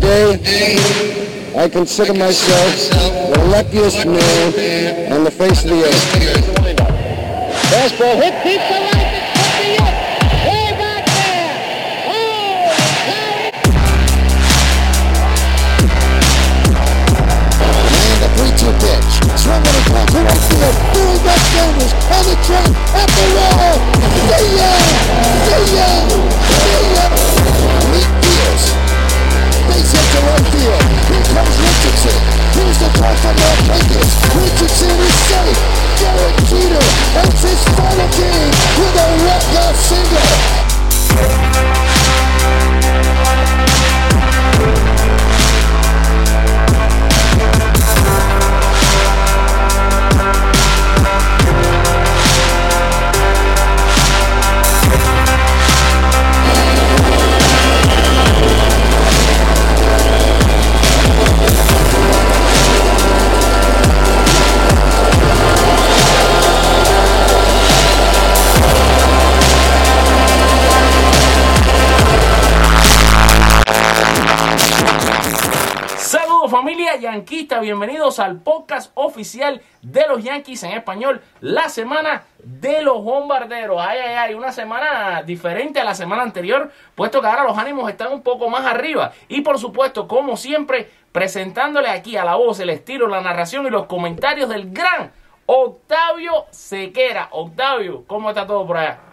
Today, I consider myself the luckiest man on the face of the earth. Fastball hit deep to left. It's to the up. Way back there. Oh. And the 3-2 pitch. Swung a to right field. Sanders on the track at the wall. Ya! See ya! See hit to right field. Here comes Richardson. Here's the call from Las Vegas. Richardson is safe. Derek Jeter ends his final game with a walk-off single. Familia yanquista, bienvenidos al podcast oficial de los Yankees en español, la semana de los bombarderos. Ay, ay, ay, una semana diferente a la semana anterior, puesto que ahora los ánimos están un poco más arriba. Y por supuesto, como siempre, presentándole aquí a la voz, el estilo, la narración y los comentarios del gran Octavio Sequera. Octavio, ¿cómo está todo por allá?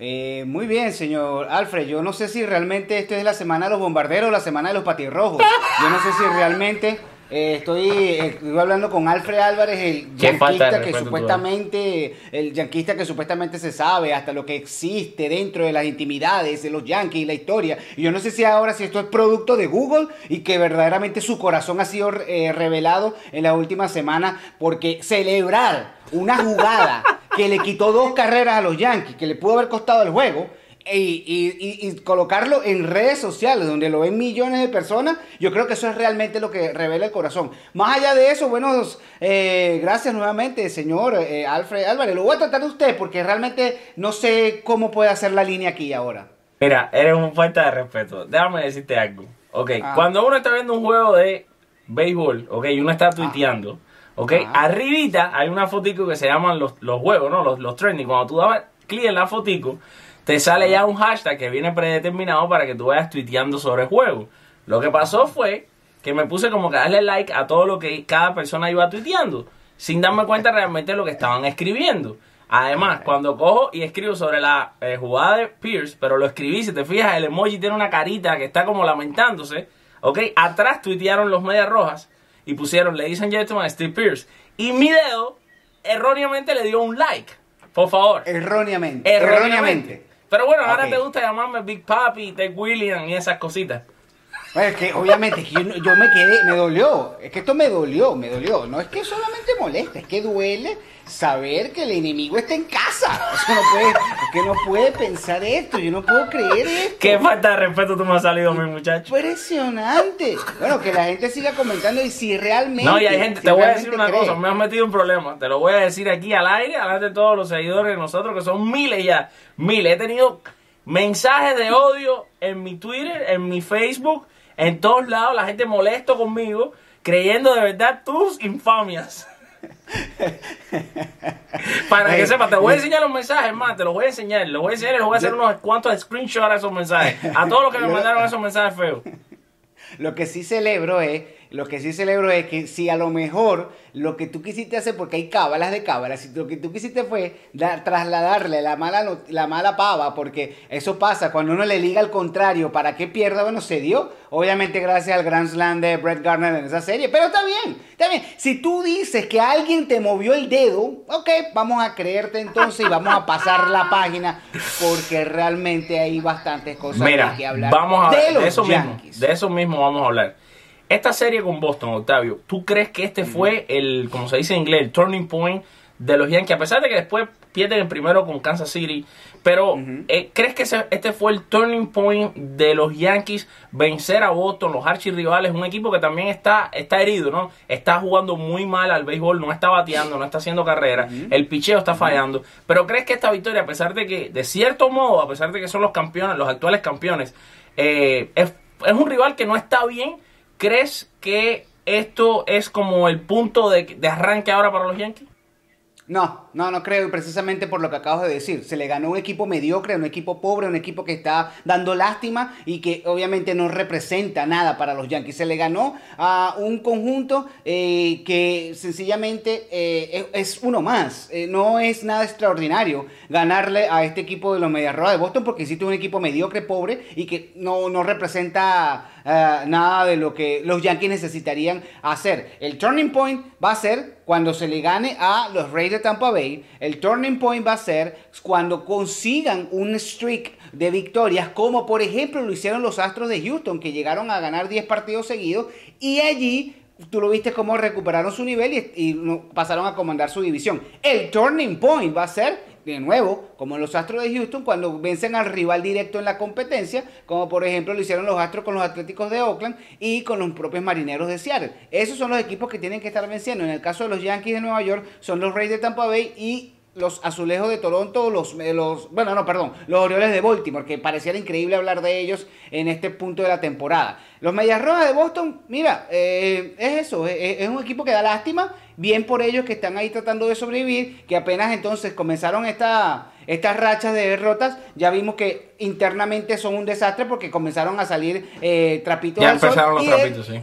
Eh, muy bien, señor Alfred. Yo no sé si realmente esto es la semana de los bombarderos o la semana de los patirrojos. Yo no sé si realmente eh, estoy, eh, estoy hablando con Alfred Álvarez, el yanquista que supuestamente, el yanquista que supuestamente se sabe hasta lo que existe dentro de las intimidades de los yankees y la historia. Y yo no sé si ahora si esto es producto de Google y que verdaderamente su corazón ha sido eh, revelado en la última semana porque celebrar una jugada que le quitó dos carreras a los Yankees, que le pudo haber costado el juego, y, y- y- y colocarlo en redes sociales donde lo ven millones de personas, yo creo que eso es realmente lo que revela el corazón. Más allá de eso, bueno, eh, gracias nuevamente, señor eh, Alfred Álvarez. Lo voy a tratar de usted porque realmente no sé cómo puede hacer la línea aquí ahora. Mira, eres un falta de respeto. Déjame decirte algo. Ok, Ah. cuando uno está viendo un juego de béisbol, ok, y uno está tuiteando, ok, Ah. arribita hay una fotico que se llaman los, los juegos, ¿no? Los, los trending. Cuando tú dabas clic en la fotico, te sale ya un hashtag que viene predeterminado para que tú vayas tuiteando sobre el juego. Lo que pasó fue que me puse como que darle like a todo lo que cada persona iba tuiteando, sin darme cuenta realmente de lo que estaban escribiendo. Además, cuando cojo y escribo sobre la eh, jugada de Pierce, pero lo escribí, si te fijas, el emoji tiene una carita que está como lamentándose, ¿ok? Atrás tuitearon los medias rojas y pusieron, ladies and gentlemen, Steve Pierce. Y mi dedo erróneamente le dio un like, por favor. Erróneamente. Erróneamente. Pero bueno, ahora te gusta llamarme Big Papi, Ted William y esas cositas. Bueno, es que obviamente es que yo, me quedé, me dolió. Es que esto me dolió, me dolió. No es que solamente molesta, es que duele saber que el enemigo está en casa. Eso no puede, es que no puede pensar esto, yo no puedo creer esto. Qué falta de respeto tú me has salido, mi muchacho. Impresionante. Bueno, que la gente siga comentando y si realmente. No, y hay gente, si te voy a decir una cree. cosa, me has metido un problema. Te lo voy a decir aquí al aire, delante de todos los seguidores de nosotros, que son miles ya. Miles. He tenido mensajes de odio en mi Twitter, en mi Facebook, en todos lados. La gente molesto conmigo, creyendo de verdad tus infamias. Para que sepas, te voy a enseñar los mensajes, más, te los voy a enseñar, los voy a enseñar y les voy a hacer unos cuantos screenshots a esos mensajes. A todos los que me mandaron esos mensajes feos. Lo que sí celebro es, lo que sí celebro es que si a lo mejor lo que tú quisiste hacer, porque hay cábalas de cábalas, si lo que tú quisiste fue dar- trasladarle la mala, la mala pava, porque eso pasa cuando uno le liga al contrario para que pierda, bueno, se dio, obviamente gracias al Grand Slam de Brett Gardner en esa serie, pero está bien, está bien. Si tú dices que alguien te movió el dedo, ok, vamos a creerte entonces y vamos a pasar la página, porque realmente hay bastantes cosas Mira, que hablar vamos a de hablar los de eso mismo. De eso mismo vamos a hablar. Esta serie con Boston, Octavio, ¿tú crees que este fue el, como se dice en inglés, el turning point de los Yankees? A pesar de que después pierden el primero con Kansas City, pero eh, ¿crees que ese- este fue el turning point de los Yankees vencer a Boston, los archirrivales? Un equipo que también está, está herido, ¿no? Está jugando muy mal al béisbol, no está bateando, no está haciendo carrera, el picheo está fallando. Pero ¿crees que esta victoria, a pesar de que, de cierto modo, a pesar de que son los campeones, los actuales campeones, eh, es es un rival que no está bien. ¿Crees que esto es como el punto de, arranque ahora para los Yankees? No, no, no creo, y precisamente por lo que acabas de decir. Se le ganó un equipo mediocre, un equipo pobre, un equipo que está dando lástima y que obviamente no representa nada para los Yankees. Se le ganó a un conjunto eh, que sencillamente eh, es uno más. Eh, no es nada extraordinario ganarle a este equipo de los Medias de Boston porque existe un equipo mediocre, pobre y que no, no representa nada de lo que los Yankees necesitarían hacer. El turning point va a ser cuando se le gane a los Rays de Tampa Bay. El turning point va a ser cuando consigan un streak de victorias, como por ejemplo lo hicieron los Astros de Houston, que llegaron a ganar 10 partidos seguidos y allí tú lo viste cómo recuperaron su nivel y, y, pasaron a comandar su división. El turning point va a ser de nuevo, como los Astros de Houston, cuando vencen al rival directo en la competencia, como por ejemplo lo hicieron los Astros con los Atléticos de Oakland y con los propios Marineros de Seattle. Esos son los equipos que tienen que estar venciendo. En el caso de los Yankees de Nueva York, son los Rays de Tampa Bay y los azulejos de Toronto, los, eh, los, bueno, no, perdón, los Orioles de Baltimore, que pareciera increíble hablar de ellos en este punto de la temporada. Los Medias Rojas de Boston, mira, eh, es eso, es, es, un equipo que da lástima, bien por ellos que están ahí tratando de sobrevivir, que apenas entonces comenzaron esta, estas rachas de derrotas, ya vimos que internamente son un desastre porque comenzaron a salir eh, trapitos. Ya empezaron los trapitos, sí.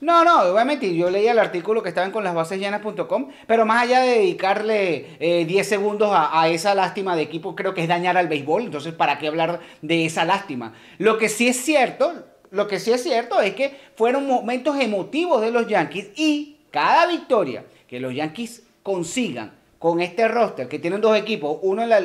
No, no, obviamente yo leía el artículo que estaba con las bases llenas.com, pero más allá de dedicarle eh, 10 segundos a, a, esa lástima de equipo, creo que es dañar al béisbol, entonces ¿para qué hablar de esa lástima? Lo que sí es cierto, lo que sí es cierto es que fueron momentos emotivos de los Yankees y cada victoria que los Yankees consigan con este roster, que tienen dos equipos, uno en, la,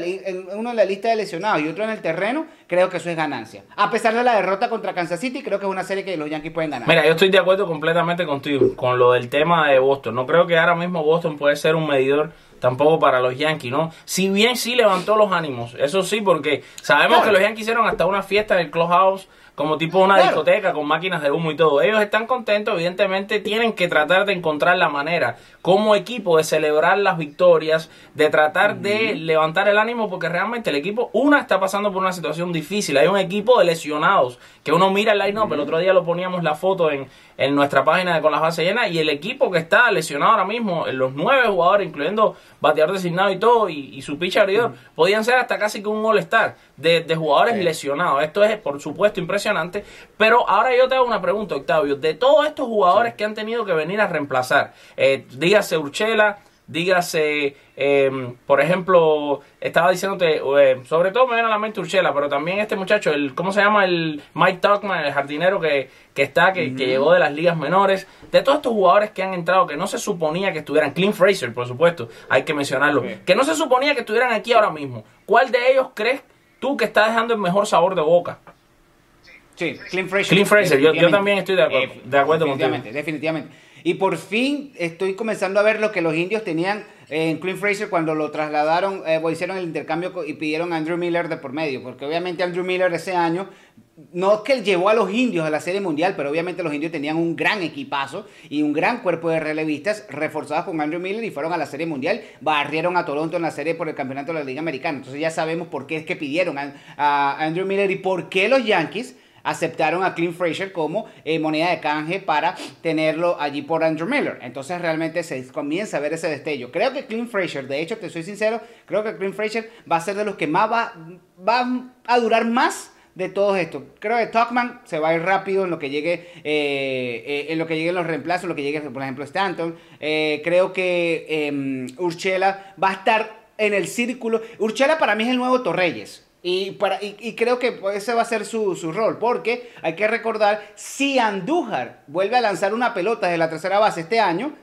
uno en la lista de lesionados y otro en el terreno, creo que eso es ganancia. A pesar de la derrota contra Kansas City, creo que es una serie que los Yankees pueden ganar. Mira, yo estoy de acuerdo completamente contigo con lo del tema de Boston. No creo que ahora mismo Boston puede ser un medidor tampoco para los Yankees, ¿no? Si bien sí levantó los ánimos, eso sí, porque sabemos claro. que los Yankees hicieron hasta una fiesta en el Clubhouse como tipo una claro. discoteca con máquinas de humo y todo. Ellos están contentos, evidentemente tienen que tratar de encontrar la manera como equipo de celebrar las victorias, de tratar de levantar el ánimo, porque realmente el equipo, una, está pasando por una situación difícil. Hay un equipo de lesionados que uno mira el line-up, el otro día lo poníamos la foto en, en nuestra página de Con las Bases Llenas, y el equipo que está lesionado ahora mismo, los nueve jugadores, incluyendo bateador designado y todo, y, y su pitcher -huh. podían ser hasta casi que un all-star de, de, jugadores sí. lesionados. Esto es, por supuesto, impresionante. Pero ahora yo te hago una pregunta, Octavio. De todos estos jugadores sí. que han tenido que venir a reemplazar, eh, dígase Urchela, dígase, eh, por ejemplo, estaba diciéndote, eh, sobre todo me viene a la mente Urchela, pero también este muchacho, el ¿cómo se llama? El Mike Tuckman, el jardinero que, que está, que, uh -huh. que, llegó de las ligas menores. De todos estos jugadores que han entrado, que no se suponía que estuvieran, Clint Fraser, por supuesto, hay que mencionarlo, okay. que no se suponía que estuvieran aquí ahora mismo. ¿Cuál de ellos crees tú que está dejando el mejor sabor de boca? Sí, Clint Fraser. Clint Fraser, yo, yo, también estoy de acuerdo, eh, de acuerdo definitivamente, contigo. Definitivamente. Y por fin estoy comenzando a ver lo que los indios tenían en Clint Fraser cuando lo trasladaron, eh, hicieron el intercambio y pidieron a Andrew Miller de por medio, porque obviamente Andrew Miller ese año no es que él llevó a los indios a la serie mundial, pero obviamente los indios tenían un gran equipazo y un gran cuerpo de relevistas reforzados con Andrew Miller y fueron a la serie mundial, barrieron a Toronto en la serie por el campeonato de la Liga Americana. Entonces ya sabemos por qué es que pidieron a, a Andrew Miller y por qué los Yankees aceptaron a Clint Fraser como eh, moneda de canje para tenerlo allí por Andrew Miller. Entonces realmente se comienza a ver ese destello. Creo que Clint Fraser, de hecho, te soy sincero, creo que Clint Fraser va a ser de los que más va, va a durar más de todo esto. Creo que Tuckman se va a ir rápido en lo que llegue, eh, eh, en lo que lleguen los reemplazos, en lo que llegue, por ejemplo, Stanton. Eh, creo que em, Urchela va a estar en el círculo. Urchela para mí es el nuevo Torreyes. Y, para, y, y, creo que ese va a ser su, su, rol, porque hay que recordar, si Andújar vuelve a lanzar una pelota de la tercera base este año,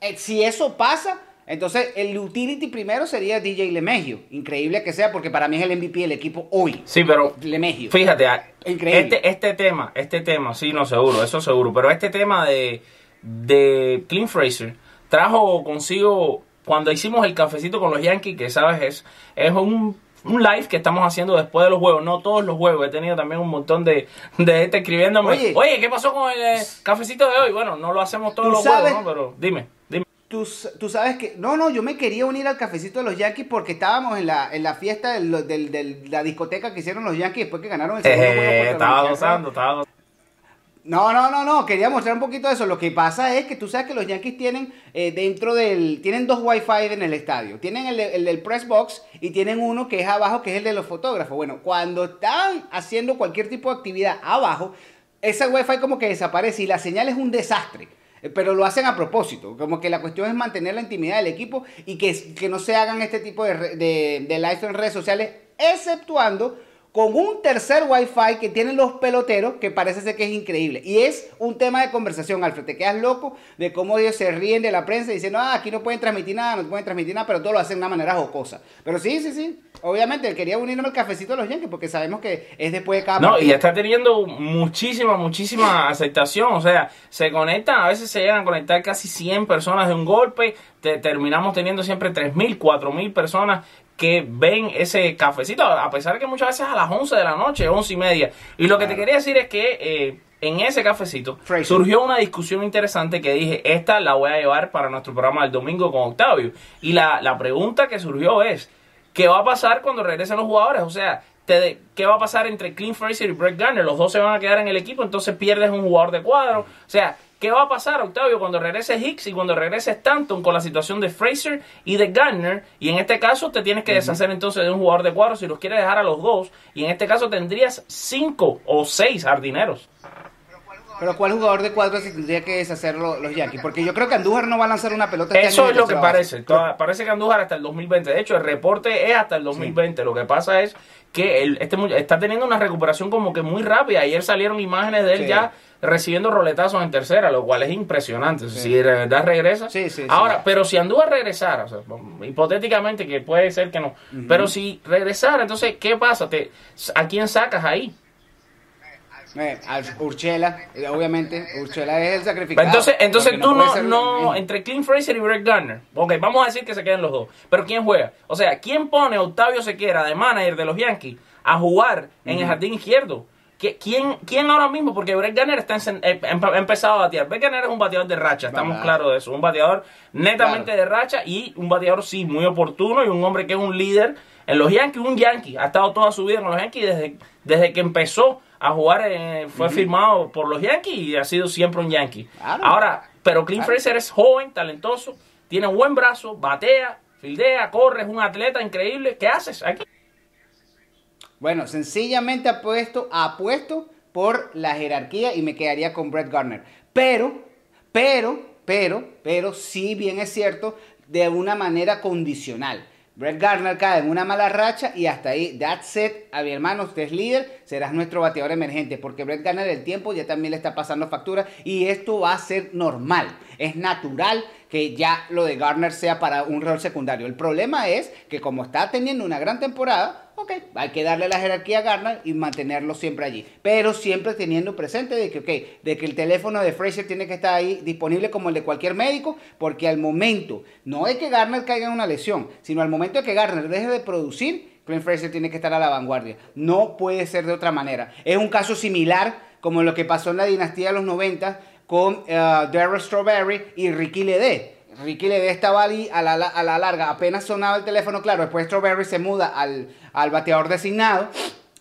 eh, si eso pasa, entonces el utility primero sería DJ Lemegio. Increíble que sea, porque para mí es el MVP del equipo hoy. Sí, pero Lemegio. fíjate, Increíble. Este, este tema, este tema, sí, no seguro, eso seguro, pero este tema de, de Clint Fraser trajo consigo, cuando hicimos el cafecito con los Yankees, que sabes, es, es un un live que estamos haciendo después de los juegos, no todos los juegos, he tenido también un montón de, de gente escribiéndome, oye, oye, ¿qué pasó con el eh, cafecito de hoy? Bueno, no lo hacemos todos los sabes, juegos, ¿no? Pero dime, dime. Tú, tú, sabes que, no, no, yo me quería unir al cafecito de los Yankees porque estábamos en la, en la fiesta de del, del, la discoteca que hicieron los Yankees después que ganaron el segundo eh, juego. Estaba gozando, estaba gozando. No, no, no, no, quería mostrar un poquito de eso. Lo que pasa es que tú sabes que los Yankees tienen eh, dentro del. Tienen dos Wi-Fi en el estadio. Tienen el, el del press box y tienen uno que es abajo, que es el de los fotógrafos. Bueno, cuando están haciendo cualquier tipo de actividad abajo, ese Wi-Fi como que desaparece y la señal es un desastre. Eh, Pero lo hacen a propósito, como que la cuestión es mantener la intimidad del equipo y que, que no se hagan este tipo de, de, de live en redes sociales, exceptuando con un tercer Wi-Fi que tienen los peloteros, que parece ser que es increíble. Y es un tema de conversación, Alfred. Te quedas loco de cómo ellos se ríen de la prensa diciendo, ah, aquí no pueden transmitir nada, no pueden transmitir nada, pero todo lo hacen de una manera jocosa. Pero sí, sí, sí. Obviamente, él quería unirme al cafecito de los Yankees porque sabemos que es después de cada No, y está teniendo muchísima, muchísima aceptación. O sea, se conectan, a veces se llegan a conectar casi 100 personas de un golpe. Te- terminamos teniendo siempre 3.000, 4.000 personas que ven ese cafecito, a pesar de que muchas veces a las 11 de la noche, 11 y media. Y lo que te quería decir es que eh, en ese cafecito Fraser. surgió una discusión interesante que dije, esta la voy a llevar para nuestro programa el domingo con Octavio. Y la, la pregunta que surgió es, ¿qué va a pasar cuando regresen los jugadores? O sea, te de- ¿qué va a pasar entre Clint Fraser y Brett Garner? Los dos se van a quedar en el equipo, entonces pierdes un jugador de cuadro. O sea, ¿qué va a pasar, Octavio, cuando regrese Hicks y cuando regrese Stanton con la situación de Fraser y de Garner? Y en este caso te tienes que deshacer entonces de un jugador de cuadro si los quieres dejar a los dos. Y en este caso tendrías cinco o seis jardineros. Pero ¿cuál jugador de cuadro se tendría que deshacer lo- los Yankees? Porque yo creo que Andújar no va a lanzar una pelota este Eso año es lo que parece. Toda- parece que Andújar hasta el 2020. De hecho, el reporte es hasta el 2020. Lo que pasa es que él, este está teniendo una recuperación como que muy rápida. Ayer salieron imágenes de él Sí. ya recibiendo roletazos en tercera, lo cual es impresionante. Si de verdad regresa. Sí, sí, sí. Ahora, pero si Andújar regresara, o sea, hipotéticamente que puede ser que no, pero si regresara, entonces, ¿qué pasa? Te, ¿A quién sacas ahí? Eh, a Urchela, obviamente, Urchela es el sacrificado. Entonces, entonces tú no, no, entre Clint Fraser y Brett Garner, ok, vamos a decir que se queden los dos, pero ¿quién juega? O sea, ¿quién pone a Octavio Sequera de manager de los Yankees a jugar en el jardín izquierdo? ¿Qui- ¿Quién, ¿Quién ahora mismo? Porque Brett Garner está en- eh, ha empezado a batear. Brett Garner es un bateador de racha, estamos claros de eso. Un bateador netamente Claro. de racha y un bateador, sí, muy oportuno y un hombre que es un líder en los Yankees, un Yankee. Ha estado toda su vida con los Yankees desde, desde que empezó a jugar, eh, fue firmado por los Yankees y ha sido siempre un Yankee. Claro. Ahora, pero Clint Claro. Fraser es joven, talentoso, tiene buen brazo, batea, fildea, corre, es un atleta increíble. ¿Qué haces aquí? Bueno, sencillamente apuesto, apuesto por la jerarquía y me quedaría con Brett Garner. Pero, pero, pero, pero, sí bien es cierto, de una manera condicional. Brett Garner cae en una mala racha y hasta ahí, that's it. A mi hermano, usted es líder, serás nuestro bateador emergente, porque Brett Garner el tiempo ya también le está pasando factura y esto va a ser normal. Es natural que ya lo de Garner sea para un rol secundario. El problema es que como está teniendo una gran temporada, ok, hay que darle la jerarquía a Garner y mantenerlo siempre allí. Pero siempre teniendo presente de que, ok, de que el teléfono de Fraser tiene que estar ahí disponible como el de cualquier médico, porque al momento, no es que Garner caiga en una lesión, sino al momento de que Garner deje de producir, Clint Fraser tiene que estar a la vanguardia. No puede ser de otra manera. Es un caso similar como lo que pasó en la dinastía de los 90 con eh, Darryl Strawberry y Ricky Ledé. Ricky Ledé estaba ahí a la, a la larga, apenas sonaba el teléfono, claro, después Strawberry se muda al, al bateador designado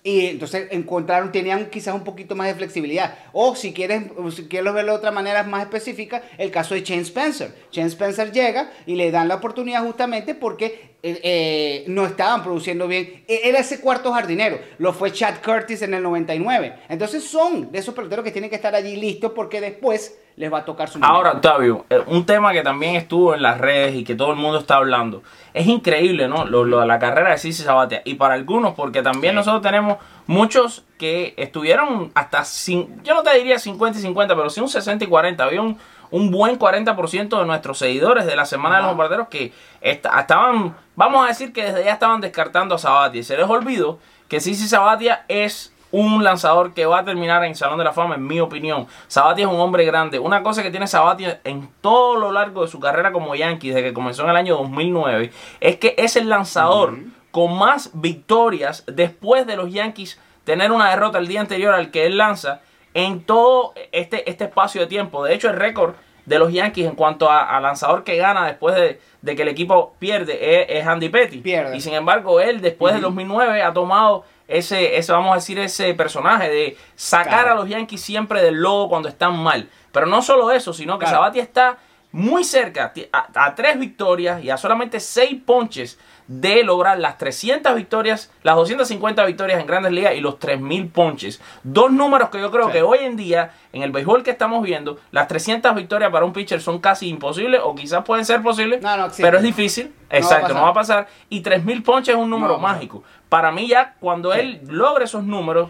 y entonces encontraron, tenían quizás un poquito más de flexibilidad. O si quieres, si quieres verlo de otra manera más específica, el caso de Shane Spencer. Shane Spencer llega y le dan la oportunidad justamente porque eh, eh, no estaban produciendo bien. E- Era ese cuarto jardinero. Lo fue Chad Curtis en el 99. Entonces son de esos peloteros que tienen que estar allí listos porque después les va a tocar su Ahora. Octavio, eh, un tema que también estuvo en las redes y que todo el mundo está hablando. Es increíble, ¿no? Lo, lo de la carrera de Cici Sabatia. Y para algunos, porque también Sí. nosotros tenemos muchos que estuvieron hasta, cin- yo no te diría 50 y 50, pero sí un 60 y 40. Había un, un buen 40% de nuestros seguidores de la Semana de los. Bombarderos que esta- estaban, vamos a decir que desde ya estaban descartando a Sabatia. Y se les olvidó que Cici Sabatia es un lanzador que va a terminar en Salón de la Fama, en mi opinión. Sabatia es un hombre grande. Una cosa que tiene Sabatia en todo lo largo de su carrera como Yankee, desde que comenzó en el año 2009, es que es el lanzador con más victorias después de los Yankees tener una derrota el día anterior al que él lanza en todo este, este espacio de tiempo. De hecho, el récord de los Yankees en cuanto a, a lanzador que gana después de, de que el equipo pierde es, es Andy Petty. Pierde. Y sin embargo, él después del 2009 ha tomado ese, ese, vamos a decir, ese personaje de sacar Claro. a los Yankees siempre del logo cuando están mal. Pero no solo eso, sino que Claro. Sabatia está muy cerca, a tres victorias y a solamente seis ponches de lograr las 300 victorias, las 250 victorias en grandes ligas y los 3000 ponches. Dos números que yo creo Sí. que hoy en día, en el béisbol que estamos viendo, las 300 victorias para un pitcher son casi imposibles o quizás pueden ser posibles, No, no existe. pero es difícil. va a Exacto, no va a pasar. pasar. Y 3000 ponches es un número No va a mágico. Para mí ya cuando Sí. él logre esos números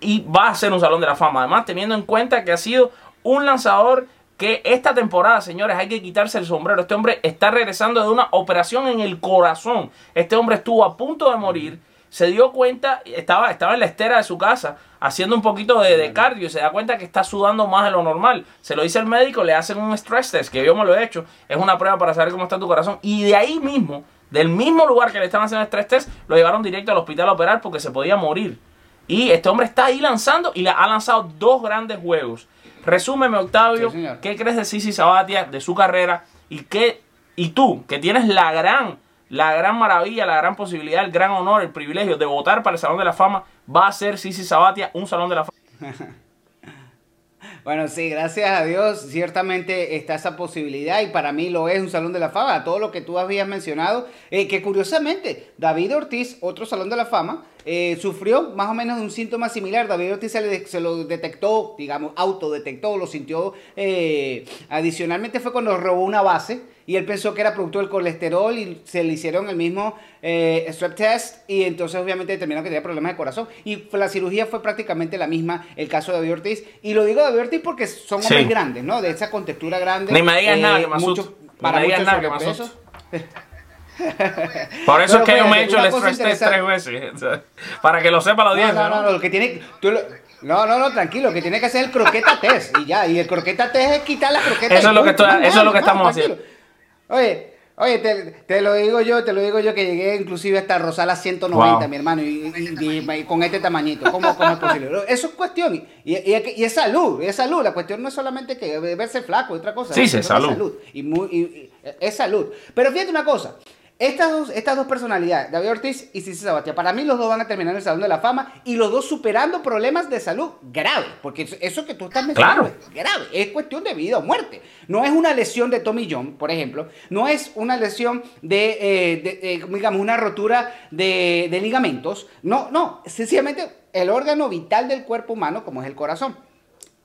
y va a ser un salón de la fama. Además, teniendo en cuenta que ha sido un lanzador que esta temporada, señores, hay que quitarse el sombrero. Este hombre está regresando de una operación en el corazón. Este hombre estuvo a punto de morir. Se dio cuenta, estaba, estaba en la estera de su casa haciendo un poquito de, de cardio y se da cuenta que está sudando más de lo normal. Se lo dice el médico, le hacen un stress test, que yo me lo he hecho. Es una prueba para saber cómo está tu corazón. Y de ahí mismo, del mismo lugar que le estaban haciendo el stress test, lo llevaron directo al hospital a operar porque se podía morir. Y este hombre está ahí lanzando y le ha lanzado dos grandes juegos. Resúmeme, Octavio, Sí. ¿qué crees de Sisi Sabatia, de su carrera? Y qué, y tú, que tienes la gran, la gran maravilla, la gran posibilidad, el gran honor, el privilegio de votar para el Salón de la Fama, va a ser Sisi Sabatia un Salón de la Fama. Bueno, sí, gracias a Dios, ciertamente está esa posibilidad y para mí lo es un Salón de la Fama, todo lo que tú habías mencionado, eh, que curiosamente David Ortiz, otro Salón de la Fama, eh, sufrió más o menos de un síntoma similar, David Ortiz se, le- se lo detectó, digamos, autodetectó, lo sintió, eh, adicionalmente fue cuando robó una base y él pensó que era producto del colesterol y se le hicieron el mismo eh, strep test y entonces obviamente determinó que tenía problemas de corazón y la cirugía fue prácticamente la misma el caso de David Ortiz y lo digo de David Ortiz porque son Sí. hombres grandes, ¿no? De esa contextura grande. Ni me digas eh, nada que me mucho- para me digas nada que me. Por eso Pero es que yo me he hecho el stress test tres veces. para que lo sepa la No, audiencia. no, no, no, lo que tiene, tú lo- no, no, no, tranquilo, lo que tiene que hacer es el croqueta test y ya, y el croqueta test es quitar la croqueta. Eso es lo que estoy- eso es lo que estamos tranquilo. Oye, oye, te, te lo digo yo, te lo digo yo que llegué inclusive hasta Rosala 190, Wow. mi hermano, y, y- y- y con este tamañito, ¿cómo, cómo es posible? Eso es cuestión, y, es salud, es salud, la cuestión no es solamente que verse flaco, es otra cosa. Sí, es salud. y, muy, y- es salud. Pero fíjate una cosa. Estas dos, estas dos personalidades, David Ortiz y Cici Sabatia, para mí los dos van a terminar en el Salón de la Fama y los dos superando problemas de salud graves, porque eso- que tú estás mencionando Claro. es grave, es cuestión de vida o muerte. No es una lesión de Tommy John, por ejemplo, no es una lesión de, eh, de, eh, digamos, una rotura de, de ligamentos, no, no, sencillamente el órgano vital del cuerpo humano como es el corazón.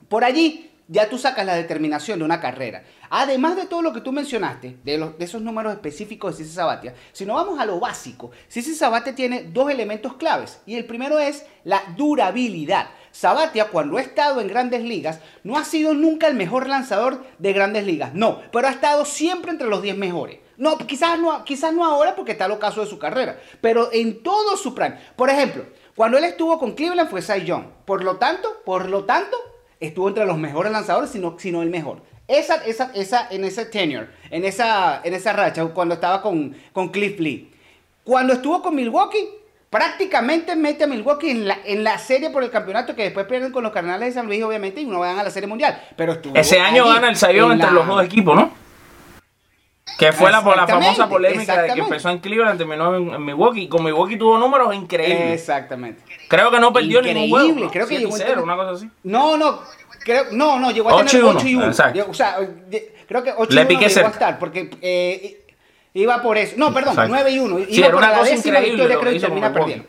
Por allí ya tú sacas la determinación de una carrera. Además de todo lo que tú mencionaste, de, los, esos números específicos de Cici Sabatia, si no vamos a lo básico, Cici Sabatia tiene dos elementos claves. Y el primero es la durabilidad. Sabatia, cuando ha estado en grandes ligas, no ha sido nunca el mejor lanzador de grandes ligas. No, pero ha estado siempre entre los 10 mejores. No, quizás no, quizás no ahora porque está el ocaso de su carrera, pero en todo su prime. Por ejemplo, cuando él estuvo con Cleveland fue Cy Young. Por lo tanto, por lo tanto, estuvo entre los mejores lanzadores, sino, sino el mejor. Esa, esa, esa, en ese tenure, en esa, en esa racha, cuando estaba con, con Cliff Lee. Cuando estuvo con Milwaukee, prácticamente mete a Milwaukee en la, en la serie por el campeonato que después pierden con los Cardenales de San Luis, obviamente, y no van a la serie mundial. Pero estuvo Ese año gana el Sayón en entre la- los dos equipos, ¿no? Que fue la, la famosa polémica de que empezó en Cleveland, terminó en, en Milwaukee. Con Milwaukee tuvo números increíbles. Exactamente. Creo que no perdió ningún Increíble, juego. ¿no? creo que 7 y llegó 0, entre- una cosa así. No, no, creo, no, no, llegó a Ocho tener y uno, 8 y 1. exacto. O sea, creo que 8 Le y 1 piqué llegó a cerca. estar, porque eh, iba por eso. No, perdón, Exacto. 9 y 1. Iba Sí, era por una la cosa increíble victoria, que creo, con termina perdiendo.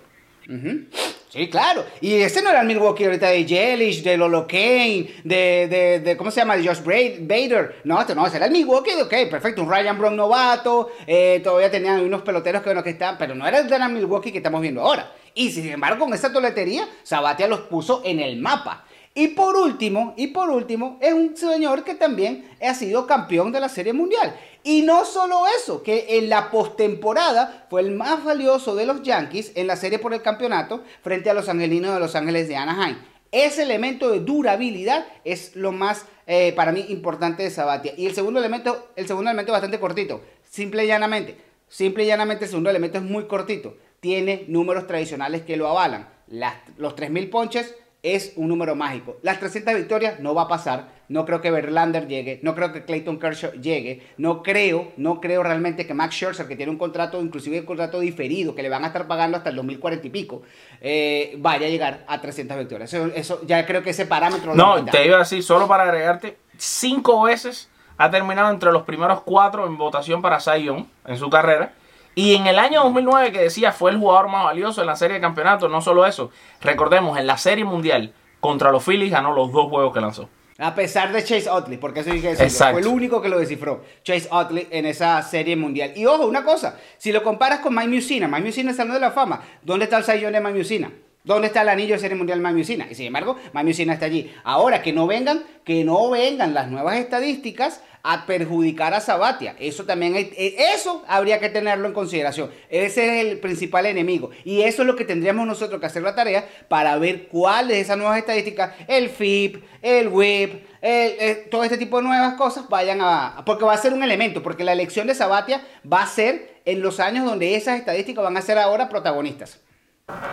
Ujú. Sí, claro. Y ese no era el Milwaukee ahorita de Jellish, de Lolo Kane, de, de, de, ¿cómo se llama? De Josh Bader. No, este no, ese era el Milwaukee, ok, perfecto. Un Ryan Brown novato, eh, todavía tenían unos peloteros que, bueno, que estaban, pero no era el gran Milwaukee que estamos viendo ahora. Y sin embargo, con esa toletería, Sabatia los puso en el mapa. Y por último, y por último, es un señor que también ha sido campeón de la Serie Mundial. Y no solo eso, que en la postemporada fue el más valioso de los Yankees en la serie por el campeonato frente a los angelinos de Los Ángeles de Anaheim. Ese elemento de durabilidad es lo más eh, para mí importante de Sabatia. Y el segundo elemento, el segundo elemento bastante cortito. Simple y llanamente. Simple y llanamente el segundo elemento es muy cortito. Tiene números tradicionales que lo avalan. Las- los 3.000 ponches es un número mágico. Las 300 victorias no va a pasar. no creo que Verlander llegue, no creo que Clayton Kershaw llegue, no creo, no creo realmente que Max Scherzer, que tiene un contrato, inclusive un contrato diferido, que le van a estar pagando hasta el 2040 y pico, eh, vaya a llegar a 300 victorias. Eso, eso ya creo que ese parámetro... No, te iba a decir, solo para agregarte, cinco veces ha terminado entre los primeros cuatro en votación para Cy Young en su carrera. Y en el año 2009, que decía fue el jugador más valioso en la serie de campeonatos, no solo eso, recordemos, en la serie mundial contra los Phillies ganó los dos juegos que lanzó. A pesar de Chase Utley, porque eso Exacto. fue el único que lo descifró, Chase Utley en esa serie mundial. Y ojo, una cosa, si lo comparas con Mike Musina, Mike Musina es el de la fama, ¿dónde está el sayón de Mike Musina? ¿Dónde está el anillo Mike Musina? Y sin embargo, Mike Musina está allí. Ahora, que no vengan, que no vengan las nuevas estadísticas a perjudicar a Sabatia. Eso también hay- eh, eso habría que tenerlo en consideración. Ese es el principal enemigo. Y eso es lo que tendríamos nosotros que hacer la tarea para ver cuáles de esas nuevas estadísticas, el FIP, el WIP, eh, todo este tipo de nuevas cosas vayan a... Porque va a ser un elemento, porque la elección de Sabatia va a ser en los años donde esas estadísticas van a ser ahora protagonistas.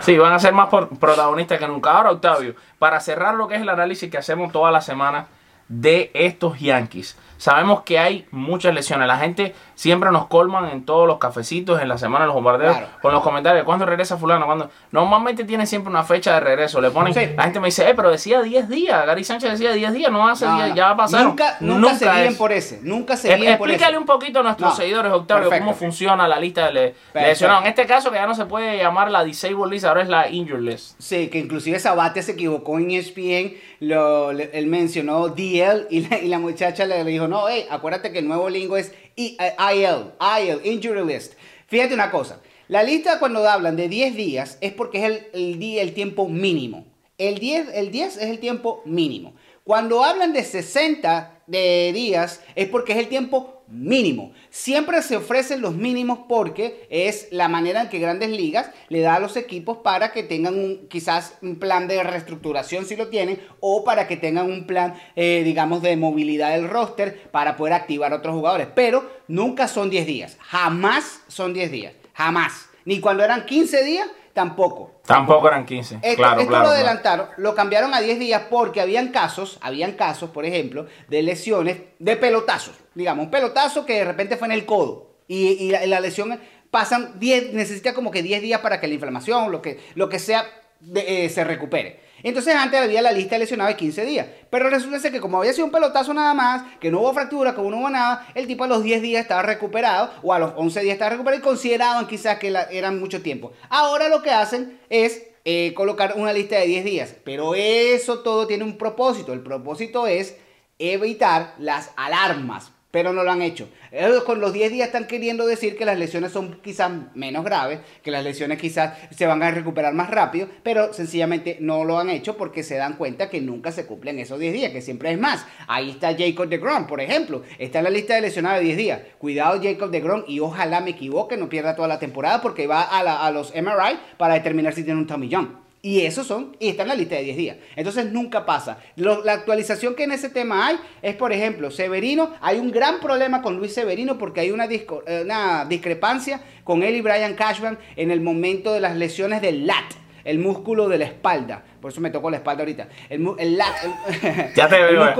Sí, van a ser más protagonistas que nunca. Ahora, Octavio, para cerrar lo que es el análisis que hacemos toda la semana de estos Yankees. Sabemos que hay muchas lesiones. La gente siempre nos colman en todos los cafecitos, en la semana de los bombardeos, Claro. con los comentarios. ¿Cuándo regresa fulano? ¿Cuándo? Normalmente tiene siempre una fecha de regreso. Le ponen, Sí. La gente me dice, eh, pero decía 10 días. Gary Sánchez decía 10 días. No hace No, 10, no. ya pasaron. Nunca, nunca, se guíen por ese. Nunca se guíen por ese. Explícale un poquito a nuestros No, seguidores, Octavio, perfecto. cómo funciona la lista de lesionados. En este caso, que ya no se puede llamar la Disabled List, ahora es la Injured List. Sí, que inclusive Sabatia se equivocó en ESPN, lo, le- él mencionó DL y la, y la muchacha le dijo, no, hey, acuérdate que el nuevo lingo es I- eh, IL, IL, Injury List. Fíjate una cosa, la lista cuando hablan de 10 días es porque es el, el el tiempo mínimo. El 10, el 10 es el tiempo mínimo. Cuando hablan de 60 de días es porque es el tiempo mínimo. Siempre se ofrecen los mínimos porque es la manera en que Grandes Ligas le da a los equipos para que tengan un, quizás un plan de reestructuración si lo tienen o para que tengan un plan, eh, digamos, de movilidad del roster para poder activar a otros jugadores. Pero nunca son 10 días. Jamás son 10 días. Jamás. Ni cuando eran 15 días, tampoco. Tampoco eran 15. Esto, claro, esto claro. lo claro. adelantaron, lo cambiaron a 10 días porque habían casos, habían casos, por ejemplo, de lesiones de pelotazos. Digamos, un pelotazo que de repente fue en el codo y, y la, la lesión pasan 10, necesita como que 10 días para que la inflamación, lo que, lo que sea, de- eh, se recupere. Entonces antes había la lista de de 15 días. Pero resulta ser que como había sido un pelotazo nada más, que no hubo fractura, que no hubo nada, el tipo a los 10 días estaba recuperado o a los 11 días estaba recuperado y consideraban quizás que eran mucho tiempo. Ahora lo que hacen es eh, colocar una lista de 10 días. Pero eso todo tiene un propósito. El propósito es evitar las alarmas. Pero no lo han hecho. Ellos con los 10 días están queriendo decir que las lesiones son quizás menos graves, que las lesiones quizás se van a recuperar más rápido, pero sencillamente no lo han hecho porque se dan cuenta que nunca se cumplen esos 10 días, que siempre es más. Ahí está Jacob de Grom, por ejemplo. Está en la lista de lesionados de 10 días. Cuidado Jacob de Grom y ojalá me equivoque, no pierda toda la temporada porque va a, la- a los MRI para determinar si tiene un John. Y esos son, y está en la lista de 10 días. Entonces nunca pasa. Lo- la actualización que en ese tema hay es, por ejemplo, Severino. Hay un gran problema con Luis Severino porque hay una, disco- eh, una discrepancia con él y Brian Cashman en el momento de las lesiones del lat, el músculo de la espalda. Por eso me tocó la espalda ahorita. El, el lat. el- Ya te veo, eh.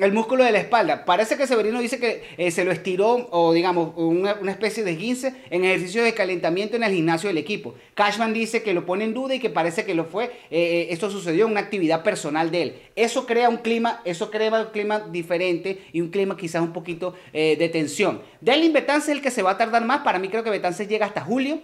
El músculo de la espalda. Parece que Severino dice que eh, se lo estiró o digamos una, una especie de esguince en ejercicios de calentamiento en el gimnasio del equipo. Cashman dice que lo pone en duda y que parece que lo fue. eh, esto sucedió en una actividad personal de él. Eso crea un clima, eso crea un clima diferente y un clima quizás un poquito eh, de tensión. Delin Betances es el que se va a tardar más. Para mí creo que Betances llega hasta julio.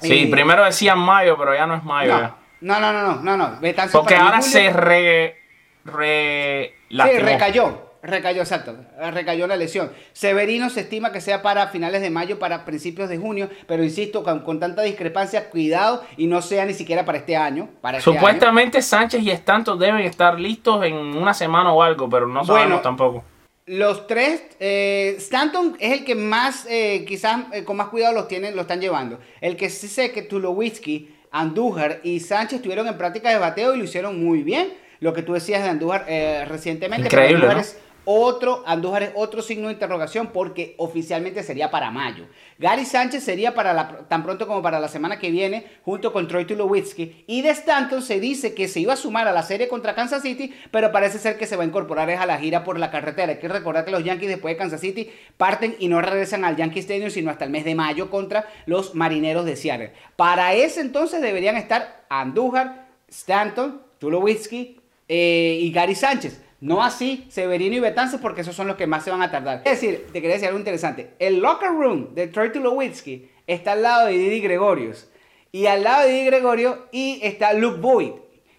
Sí, Eh, primero decían mayo, pero ya no es mayo. no, no, no, no, no, no, Porque ahora julio- se re, re Sí, recayó. Recayó, exacto. Recayó la lesión. Severino se estima que sea para finales de mayo, para principios de junio, pero insisto, con, con tanta discrepancia, cuidado y no sea ni siquiera para este año. Para este año. Supuestamente Sánchez y Stanton deben estar listos en una semana o algo, pero no sabemos Bueno. tampoco. Los tres, eh, Stanton es el que más, eh, quizás eh, con más cuidado los tienen, lo están llevando. El que sí sé que Tulowitzki, Andújar y Sánchez estuvieron en práctica de bateo y lo hicieron muy bien. Lo que tú decías de Andújar eh, recientemente. Increíble, Andújar ¿no? es otro, Andújar es otro signo de interrogación porque oficialmente sería para mayo. Gary Sánchez sería para la, tan pronto como para la semana que viene, junto con Troy Tulowitzki. Y de Stanton se dice que se iba a sumar a la serie contra Kansas City, pero parece ser que se va a incorporar a la gira por la carretera. Hay que recordar que los Yankees después de Kansas City parten y no regresan al Yankee Stadium sino hasta el mes de mayo contra los Marineros de Seattle. Para ese entonces deberían estar Andújar, Stanton, Tulowitzki eh, y Gary Sánchez. No así Severino y Betances porque esos son los que más se van a tardar. Es decir, te quería decir algo interesante. El locker room de Troy Tulowitzki está al lado de Didi Gregorius. Y al lado de Didi Gregorio y está Luke Boyd.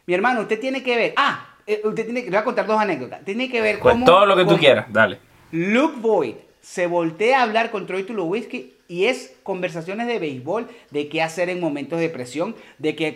Mi hermano, usted tiene que ver... Ah, eh, usted tiene que... Le voy a contar dos anécdotas. Tiene que ver Pues cómo... todo lo que tú quieras, dale. Luke Boyd se voltea a hablar con Troy Tulowitzki y es conversaciones de béisbol, de qué hacer en momentos de presión, de que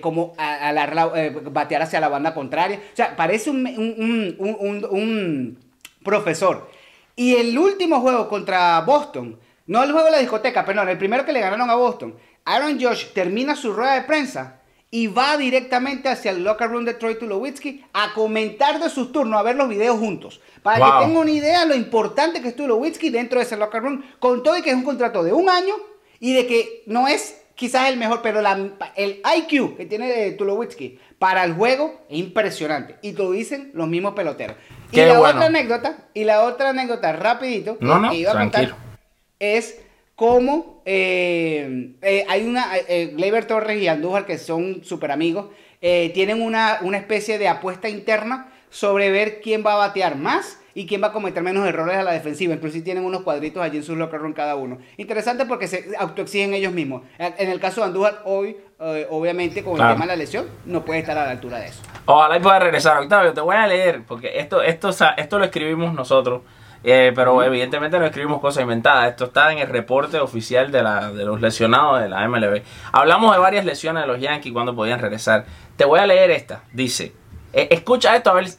la- eh, batear hacia la banda contraria. O sea, parece un- un- un- un profesor. Y el último juego contra Boston, no el juego de la discoteca, perdón, el primero que le ganaron a Boston, Aaron Josh termina su rueda de prensa y va directamente hacia el locker room de Troy Tulowitzki a comentar de sus turnos, a ver los videos juntos. Para Wow. que tengan una idea de lo importante que es Tulowitzki dentro de ese locker room, con todo y que es un contrato de un año y de que no es quizás el mejor, pero la- el IQ que tiene Tulowitzki para el juego es impresionante. Y te lo dicen los mismos peloteros. Y Qué la bueno. otra anécdota, y la otra anécdota rapidito, No, no, que iba a contar, es cómo eh, eh, hay una, eh, Gleyber Torres y Andújar, que son súper amigos, eh, tienen una, una especie de apuesta interna sobre ver quién va a batear más y quién va a cometer menos errores a la defensiva. Inclusive tienen unos cuadritos allí en su locker room cada uno. Interesante porque se autoexigen ellos mismos. En el caso de Andújar, hoy, eh, obviamente, con Claro. el tema de la lesión, no puede estar a la altura de eso. Ojalá y pueda regresar. Octavio, te voy a leer, porque esto, esto, esto lo escribimos nosotros, eh, pero evidentemente no escribimos cosas inventadas. Esto está en el reporte oficial de, la, de los lesionados de la MLB. Hablamos de varias lesiones de los Yankees cuando podían regresar. Te voy a leer esta. Dice, eh, escucha esto, a ver,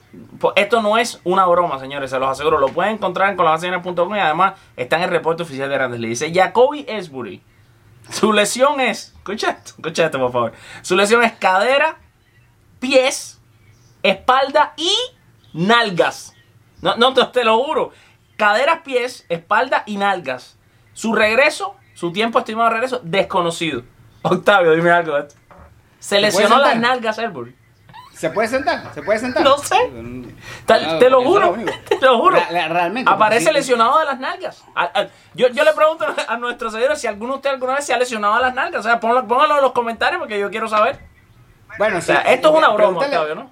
esto no es una broma, señores, se los aseguro. Lo pueden encontrar en colavaciones.com y además está en el reporte oficial de Grandes Ligas. Dice, Jacoby Esbury. Su lesión es, escucha esto, escucha esto por favor. Su lesión es cadera, pies, espalda y nalgas. No, no te, te lo juro. Caderas, pies, espalda y nalgas. Su regreso, su tiempo estimado de regreso, desconocido. Octavio, dime algo de esto. Se lesionó las nalgas Elbury. ¿Se puede sentar? ¿Se puede sentar? No sé. Te, te lo juro, te lo juro. Realmente, Aparece sí- lesionado de las nalgas. Yo, yo le pregunto a nuestros seguidores si alguno de ustedes alguna vez se ha lesionado de las nalgas. O sea, pónganlo, pónganlo en los comentarios porque yo quiero saber. Bueno, O sea, esto es una broma, Octavio, ¿no?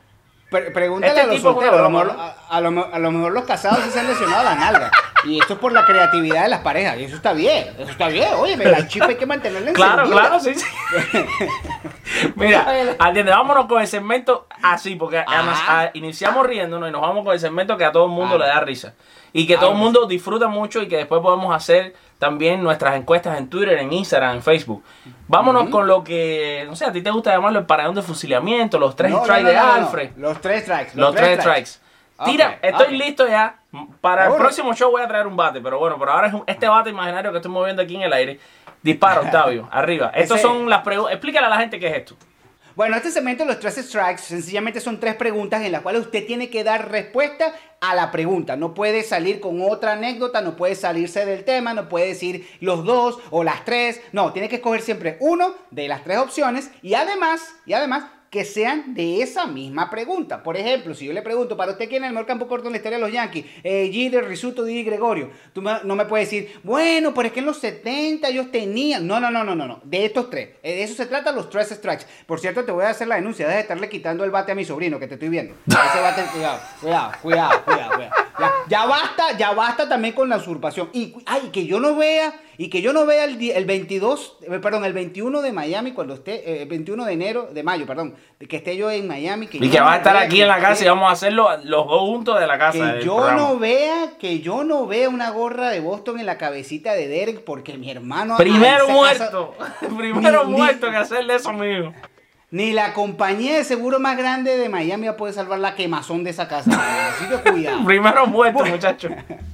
Pre- pregúntale Este a los solteros. A lo, mejor, a, a lo, me- a lo mejor los casados sí se han lesionado las nalgas. Y esto es por la creatividad de las parejas. Y eso está bien. Eso está bien. Oye, la chispa hay que mantenerla Claro, encendida. claro, sí, sí. Mira, atiende, vámonos con el segmento así, porque además, ah, iniciamos riéndonos y nos vamos con el segmento que a todo el mundo le da risa. Y que todo el mundo disfruta mucho y que después podemos hacer también nuestras encuestas en Twitter, en Instagram, en Facebook. Vámonos con lo que, no sé, a ti te gusta llamarlo el paredón de fusilamiento, los tres No, strikes no, de no. Alfred. Los tres strikes. Los tres strikes. Tira, estoy listo ya. Para el próximo show voy a traer un bate, pero bueno, por ahora es un- este bate imaginario que estoy moviendo aquí en el aire. Dispara, Octavio, arriba. Estas Ese- son las preguntas. Explícale a la gente qué es esto. Bueno, este segmento, los tres strikes, sencillamente son tres preguntas en las cuales usted tiene que dar respuesta a la pregunta. No puede salir con otra anécdota, no puede salirse del tema, no puede decir los dos o las tres. No, tiene que escoger siempre uno de las tres opciones y además, y además, que sean de esa misma pregunta. Por ejemplo, si yo le pregunto, para usted quién es el mejor campo corto en la historia de los Yankees, eh, Jeter, Risuto, Didi, Gregorio, tú no me puedes decir, bueno, pero es que en los 70 ellos tenían. No, no, no, no, no, no. De estos tres. Eh, De eso se trata los tres strikes. Por cierto, te voy a hacer la denuncia. Deja de estarle quitando el bate a mi sobrino, que te estoy viendo. Ese bate, cuidado, cuidado, cuidado, cuidado, cuidado. Ya, ya basta, ya basta también con la usurpación. Y, ay, que yo no vea, y que yo no vea el, el 22, eh, perdón, el 21 de Miami, cuando esté, eh, el 21 de enero, de mayo, perdón, que esté yo en Miami. Que Y que no va a estar aquí en la casa y vamos a hacerlo los dos juntos de la casa. que yo programa. no vea, que yo no vea una gorra de Boston en la cabecita de Derek, porque mi hermano. Primero muerto. Primero muerto que hacerle eso, amigo. Ni la compañía de seguro más grande de Miami va a poder salvar la quemazón de esa casa. Así que cuidado. Primero muerto, muchacho.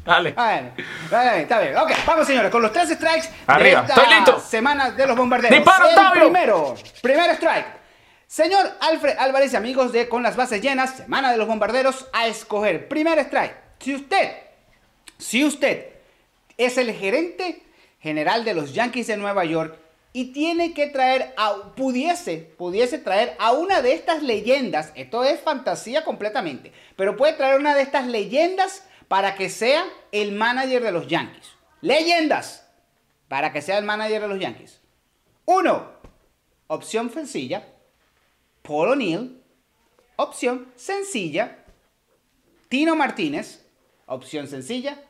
Dale. Bueno, está bien, está bien. Ok, vamos señores, con los tres strikes Arriba, de esta estoy listo. semana de los bombarderos. ¡Disparo, El primero, primer strike. Señor Alfred Álvarez y amigos de Con las bases llenas, semana de los bombarderos, a escoger. Primer strike. Si usted Si usted es el gerente general de los Yankees de Nueva York y tiene que traer a, pudiese, pudiese traer a una de estas leyendas, esto es fantasía completamente, pero puede traer una de estas leyendas para que sea el manager de los Yankees. Leyendas para que sea el manager de los Yankees. Uno, opción sencilla, Paul O'Neill. Opción sencilla, Tino Martínez. Opción sencilla,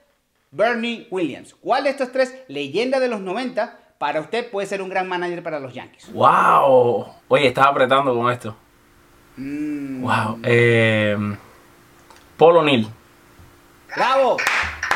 Bernie Williams. ¿Cuál de estos tres, leyenda de los 90, para usted puede ser un gran manager para los Yankees? ¡Wow! Oye, estaba apretando con esto. Mm, ¡Wow! Eh, Paul O'Neill. ¡Bravo!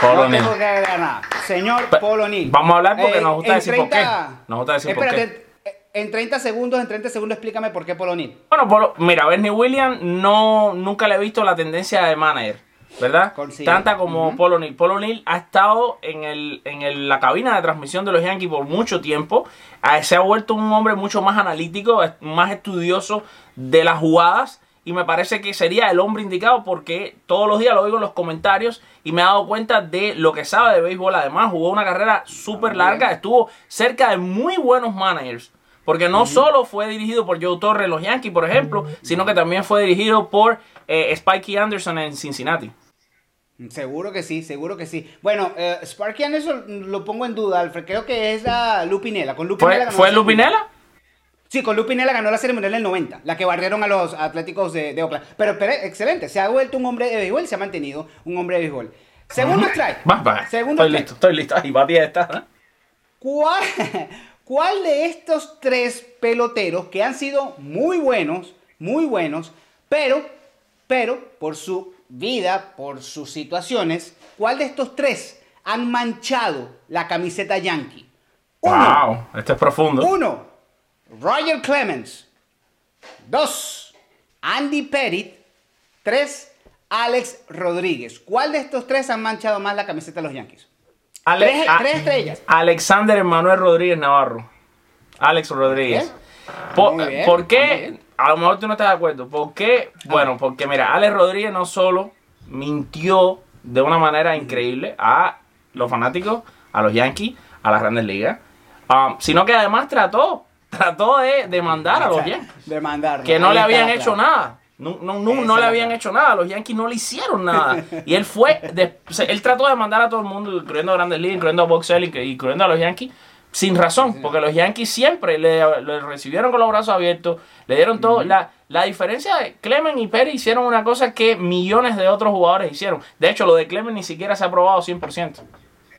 Paul no O'Neill. tengo que agregar nada. Señor Pe- Paul O'Neill. vamos a hablar porque Eh, nos gusta decir por qué. Nos gusta decir por Espérate, eh, En 30 segundos, en 30 segundos explícame por qué O'Neill. Bueno, Paul- mira, Bernie Williams no, nunca le he visto la tendencia de manager, ¿verdad? Consigue. Tanta como Ujú. Paul O'Neill. Paul O'Neill ha estado en, el, en el- la cabina de transmisión de los Yankees por mucho tiempo. Ah, Se ha vuelto un hombre mucho más analítico, más estudioso de las jugadas. Y me parece que sería el hombre indicado porque todos los días lo oigo en los comentarios y me he dado cuenta de lo que sabe de béisbol. Además, jugó una carrera súper larga, estuvo cerca de muy buenos managers. Porque no solo fue dirigido por Joe Torre en los Yankees, por ejemplo, sino que también fue dirigido por eh, Spikey Anderson en Cincinnati. Seguro que sí, seguro que sí. Bueno, eh, Sparky Anderson lo pongo en duda, Alfred. Creo que es la Lupinela. Con Lupinela ¿Fue, ganó ¿fue la Serie Mundial. Lupinela? Sí, con Lupinela ganó la Serie Mundial en el 90, la que barrieron a los Atléticos de, de Oakland. Pero, pero, excelente, se ha vuelto un hombre de béisbol, se ha mantenido un hombre de béisbol. Segundo strike. Va, va. Segundo Estoy strike. listo, estoy listo. Ahí va esta. ¿eh? ¿Cuál, ¿Cuál de estos tres peloteros que han sido muy buenos, muy buenos, pero, pero por su vida, por sus situaciones, cuál de estos tres han manchado la camiseta yankee? Uno, Wow, esto es profundo. uno, Roger Clemens. Dos, Andy Pettit. Tres, Alex Rodríguez. ¿Cuál de estos tres han manchado más la camiseta de los Yankees? Ale- tres- estrellas. Alexander Emanuel Rodríguez Navarro. Alex Rodríguez. Bien, ¿Por qué? A lo mejor tú no estás de acuerdo. ¿Por qué? Bueno, porque mira, Alex Rodríguez no solo mintió de una manera increíble a los fanáticos, a los Yankees, a las grandes ligas, um, sino que además trató, trató de demandar a los Yankees De mandar. que no le habían hecho nada. No, no, no, no le habían hecho nada. Los Yankees no le hicieron nada. Y él fue, de- él trató de mandar a todo el mundo, incluyendo a Grandes Ligas, incluyendo a Box Selling, incluyendo a los Yankees, sin razón, porque los Yankees siempre le, le recibieron con los brazos abiertos, le dieron todo. La, la diferencia de Clemen y Perry hicieron una cosa que millones de otros jugadores hicieron. De hecho, lo de Clemen ni siquiera se ha aprobado 100%.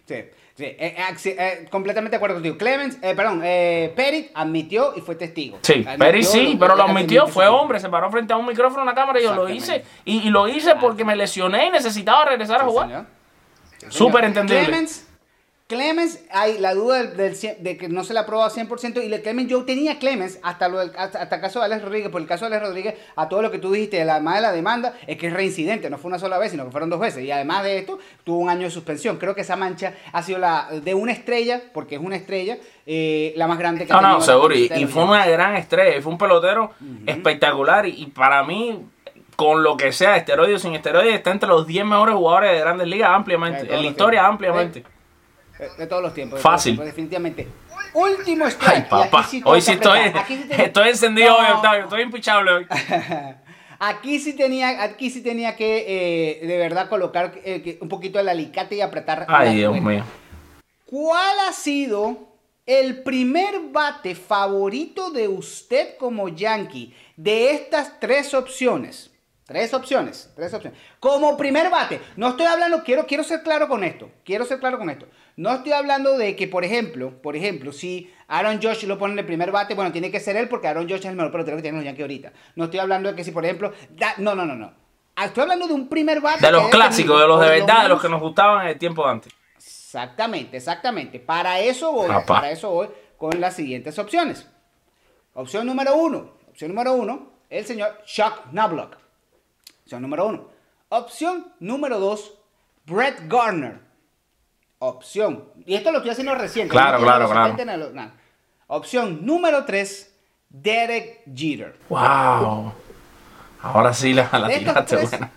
Sí, sí, eh, eh, eh, completamente de acuerdo contigo. Clemens, eh, perdón, eh, Pettit admitió y fue testigo. Sí, Admitió Perry sí, pero lo admitió, fue hombre, se paró frente a un micrófono, una cámara y yo lo hice. Y, y lo hice porque me lesioné y necesitaba regresar a jugar. Súper entendible. Clemens, Clemens, hay la duda del, del de que no se le aprobó 100% y le Clemens, yo tenía Clemens hasta, lo del- hasta, hasta el caso de Alex Rodríguez, por el caso de Alex Rodríguez, a todo lo que tú dijiste, además de la demanda, es que es reincidente, no fue una sola vez, sino que fueron dos veces. Y además de esto, tuvo un año de suspensión. Creo que esa mancha ha sido la de una estrella, porque es una estrella, eh, la más grande que ha No, no, tenido la seguro. Y, fue una gran estrella. Y fue un pelotero espectacular. Y, y para mí, con lo que sea, esteroides o sin esteroides, está entre los 10 mejores jugadores de grandes ligas ampliamente. En la historia, ampliamente. De, de todos los tiempos. de Fácil. todos los tiempos, definitivamente. Último strike. Ay, y aquí papá. sí Hoy sí estoy, sí estoy encendido No. hoy, Octavio. Estoy impichable hoy. Aquí sí tenía, aquí sí tenía que eh, de verdad colocar eh, que- un poquito el alicate y apretar. Ay, Dios mío. ¿Cuál ha sido el primer bate favorito de usted como Yankee de estas tres opciones? Tres opciones, tres opciones. Como primer bate, no estoy hablando, quiero, quiero ser claro con esto, quiero ser claro con esto. No estoy hablando de que, por ejemplo, por ejemplo, si Aaron Josh lo pone en el primer bate, bueno, tiene que ser él porque Aaron Josh es el mejor pelotero que tienen los Yankees ahorita. No estoy hablando de que si, por ejemplo, da- no, no, no, no. Estoy hablando de un primer bate. De los clásicos, tenido, de los de verdad, de los que nos gustaban en el tiempo de antes. Exactamente, exactamente. Para eso voy, para eso voy con las siguientes opciones. Opción número uno, opción número uno, el señor Chuck Knobloch. Opción número uno. Opción número dos, Brett Garner. Opción, y esto lo estoy haciendo reciente. Claro, claro, los claro. 70 en el- nada. Opción número tres, Derek Jeter. Wow. Ahora sí la, la De tiraste tres- buena.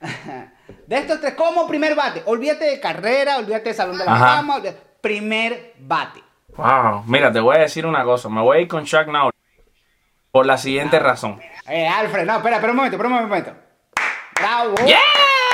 De estos tres, como primer bate, olvídate de carrera, olvídate de salón de la Ajá. fama, olvídate- primer bate. Wow. Mira, te voy a decir una cosa. Me voy a ir con Chuck Now por la siguiente razón. Eh, Alfred, no, espera, espera un momento, espera un momento. Bravo. ¡Yeah!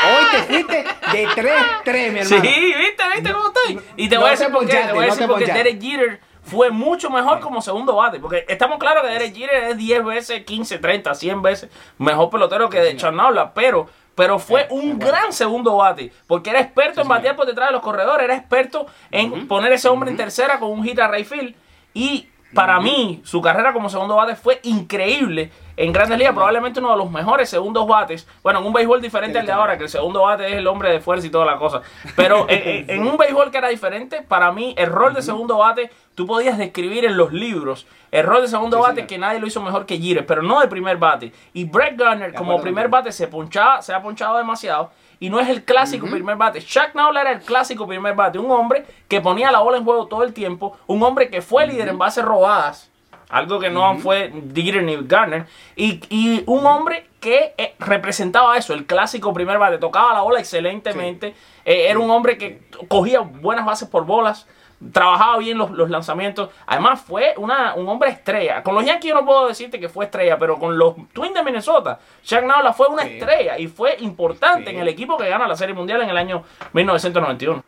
Hoy te fuiste de 3-3, mi Sí, hermano. ¿viste? ¿Viste cómo estoy? Y te No voy a decir por qué. Te voy a no decir te porque. Derek Jeter fue mucho mejor como segundo bate. Porque estamos claros que Derek Jeter es 10 veces, 15, 30, 100 veces mejor pelotero que de Charnaula. Pero, pero fue un gran segundo bate. Porque era experto en batear por detrás de los corredores. Era experto en poner ese hombre en tercera con un hit a right field. Y para mí, su carrera como segundo bate fue increíble. En Grandes Ligas, probablemente uno de los mejores segundos bates. Bueno, en un béisbol diferente al de ahora, que el segundo bate es el hombre de fuerza y toda la cosa. Pero en, en- en un béisbol que era diferente, para mí, el rol de segundo bate, tú podías describir en los libros el rol de segundo Sí, bate señor. que nadie lo hizo mejor que Jeter, pero no de primer bate. Y Brett Garner, como primer bate, se ponchaba, se ha ponchado demasiado. Y no es el clásico primer bate. Chuck Noll era el clásico primer bate. Un hombre que ponía la bola en juego todo el tiempo. Un hombre que fue líder en bases robadas. Algo que no fue Jeter ni Garner. Y, y un hombre que eh, representaba eso, el clásico primer bate. Tocaba la bola excelentemente. Eh, era un hombre que cogía buenas bases por bolas. Trabajaba bien los, los lanzamientos. Además, fue una, un hombre estrella. Con los Yankees yo no puedo decirte que fue estrella, pero con los Twins de Minnesota, Chuck Nola fue una Sí. estrella y fue importante Sí. en el equipo que gana la Serie Mundial en el año 1991.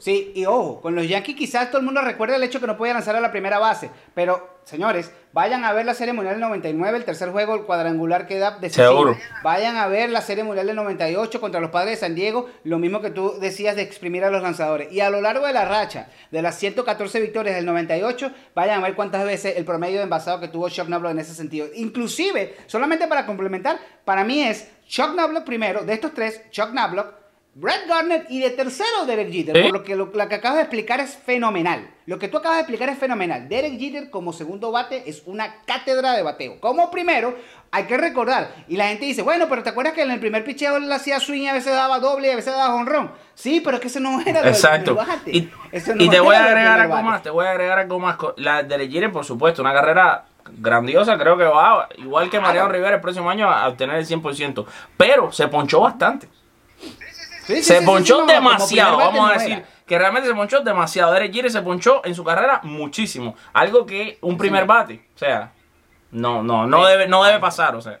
Sí, y ojo, con los Yankees quizás todo el mundo recuerda el hecho que no podía lanzar a la primera base, pero señores, vayan a ver la Serie Mundial del 99, el tercer juego, el cuadrangular que da decisivo. Seguro. Vayan a ver la Serie Mundial del 98 contra los Padres de San Diego, lo mismo que tú decías de exprimir a los lanzadores. Y a lo largo de la racha de las 114 victorias del 98, vayan a ver cuántas veces el promedio de envasado que tuvo Chuck Knobloch en ese sentido. Inclusive, solamente para complementar, para mí es Chuck Knobloch primero, de estos tres, Chuck Knobloch, Brett Gardner y de tercero Derek Jeter. Por lo que lo, lo que acabas de explicar es fenomenal. Lo que tú acabas de explicar es fenomenal. Derek Jeter como segundo bate es una cátedra de bateo. Como primero, hay que recordar. Y la gente dice, bueno, pero ¿te acuerdas que en el primer picheo él hacía swing y a veces daba doble y a veces daba honrón? Sí, pero es que ese no era lo Exacto. bate. Y, Ese no y te voy a agregar algo bate. más, te voy a agregar algo más. La de Jeter, por supuesto, una carrera grandiosa, creo que va, igual que Mariano Rivera el próximo año, a obtener el 100%. Pero se ponchó bastante. Sí, se sí, ponchó sí, demasiado, vamos a decir. Que realmente se ponchó demasiado. Derek Jeter se ponchó en su carrera muchísimo. Algo que un primer bate, o sea, no, no, no debe, no debe pasar, o sea.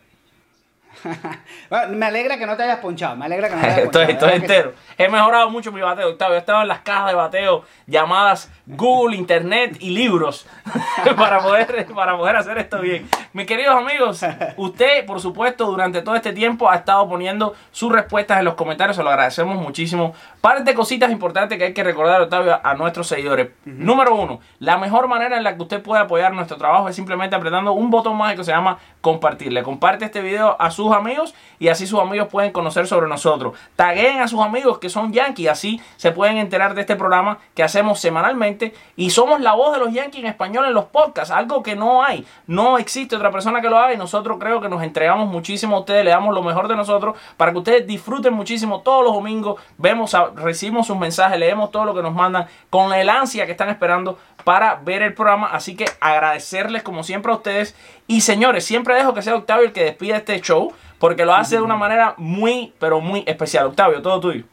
Bueno, me alegra que no te hayas ponchado. Me alegra que no te hayas ponchado. estoy entero. He mejorado mucho mi bateo, Octavio. He estado en las cajas de bateo llamadas Google, Internet y libros para, poder, para poder hacer esto bien. Mis queridos amigos, usted, por supuesto, durante todo este tiempo ha estado poniendo sus respuestas en los comentarios. Se lo agradecemos muchísimo. Par de cositas importantes que hay que recordar, Octavio, a nuestros seguidores. Número uno, la mejor manera en la que usted puede apoyar nuestro trabajo es simplemente apretando un botón mágico que se llama compartir. Le comparte este video a sus amigos y así sus amigos pueden conocer sobre nosotros. Taguen a sus amigos que son Yankees, así se pueden enterar de este programa que hacemos semanalmente. Y somos la voz de los Yankees en español en los podcasts, algo que no hay, no existe otra persona que lo haga y nosotros creo que nos entregamos muchísimo a ustedes, le damos lo mejor de nosotros para que ustedes disfruten muchísimo. Todos los domingos, vemos, recibimos sus mensajes, leemos todo lo que nos mandan con el ansia que están esperando para ver el programa, así que agradecerles como siempre a ustedes y señores, siempre dejo que sea Octavio el que despida este show porque lo hace de una manera muy, pero muy especial. Octavio, todo tuyo.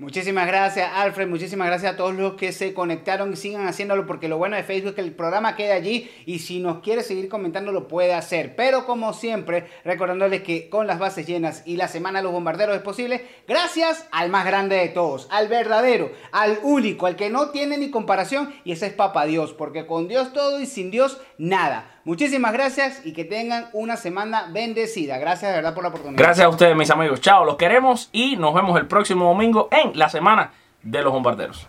Muchísimas gracias, Alfred. Muchísimas gracias a todos los que se conectaron y sigan haciéndolo porque lo bueno de Facebook es que el programa queda allí y si nos quiere seguir comentando lo puede hacer. Pero como siempre, recordándoles que con las bases llenas y la semana de los bombarderos es posible, gracias al más grande de todos, al verdadero, al único, al que no tiene ni comparación y ese es Papá Dios, porque con Dios todo y sin Dios nada. Muchísimas gracias y que tengan una semana bendecida. Gracias de verdad por la oportunidad. Gracias a ustedes, mis amigos. Chao, los queremos y nos vemos el próximo domingo en la semana de los bombarderos.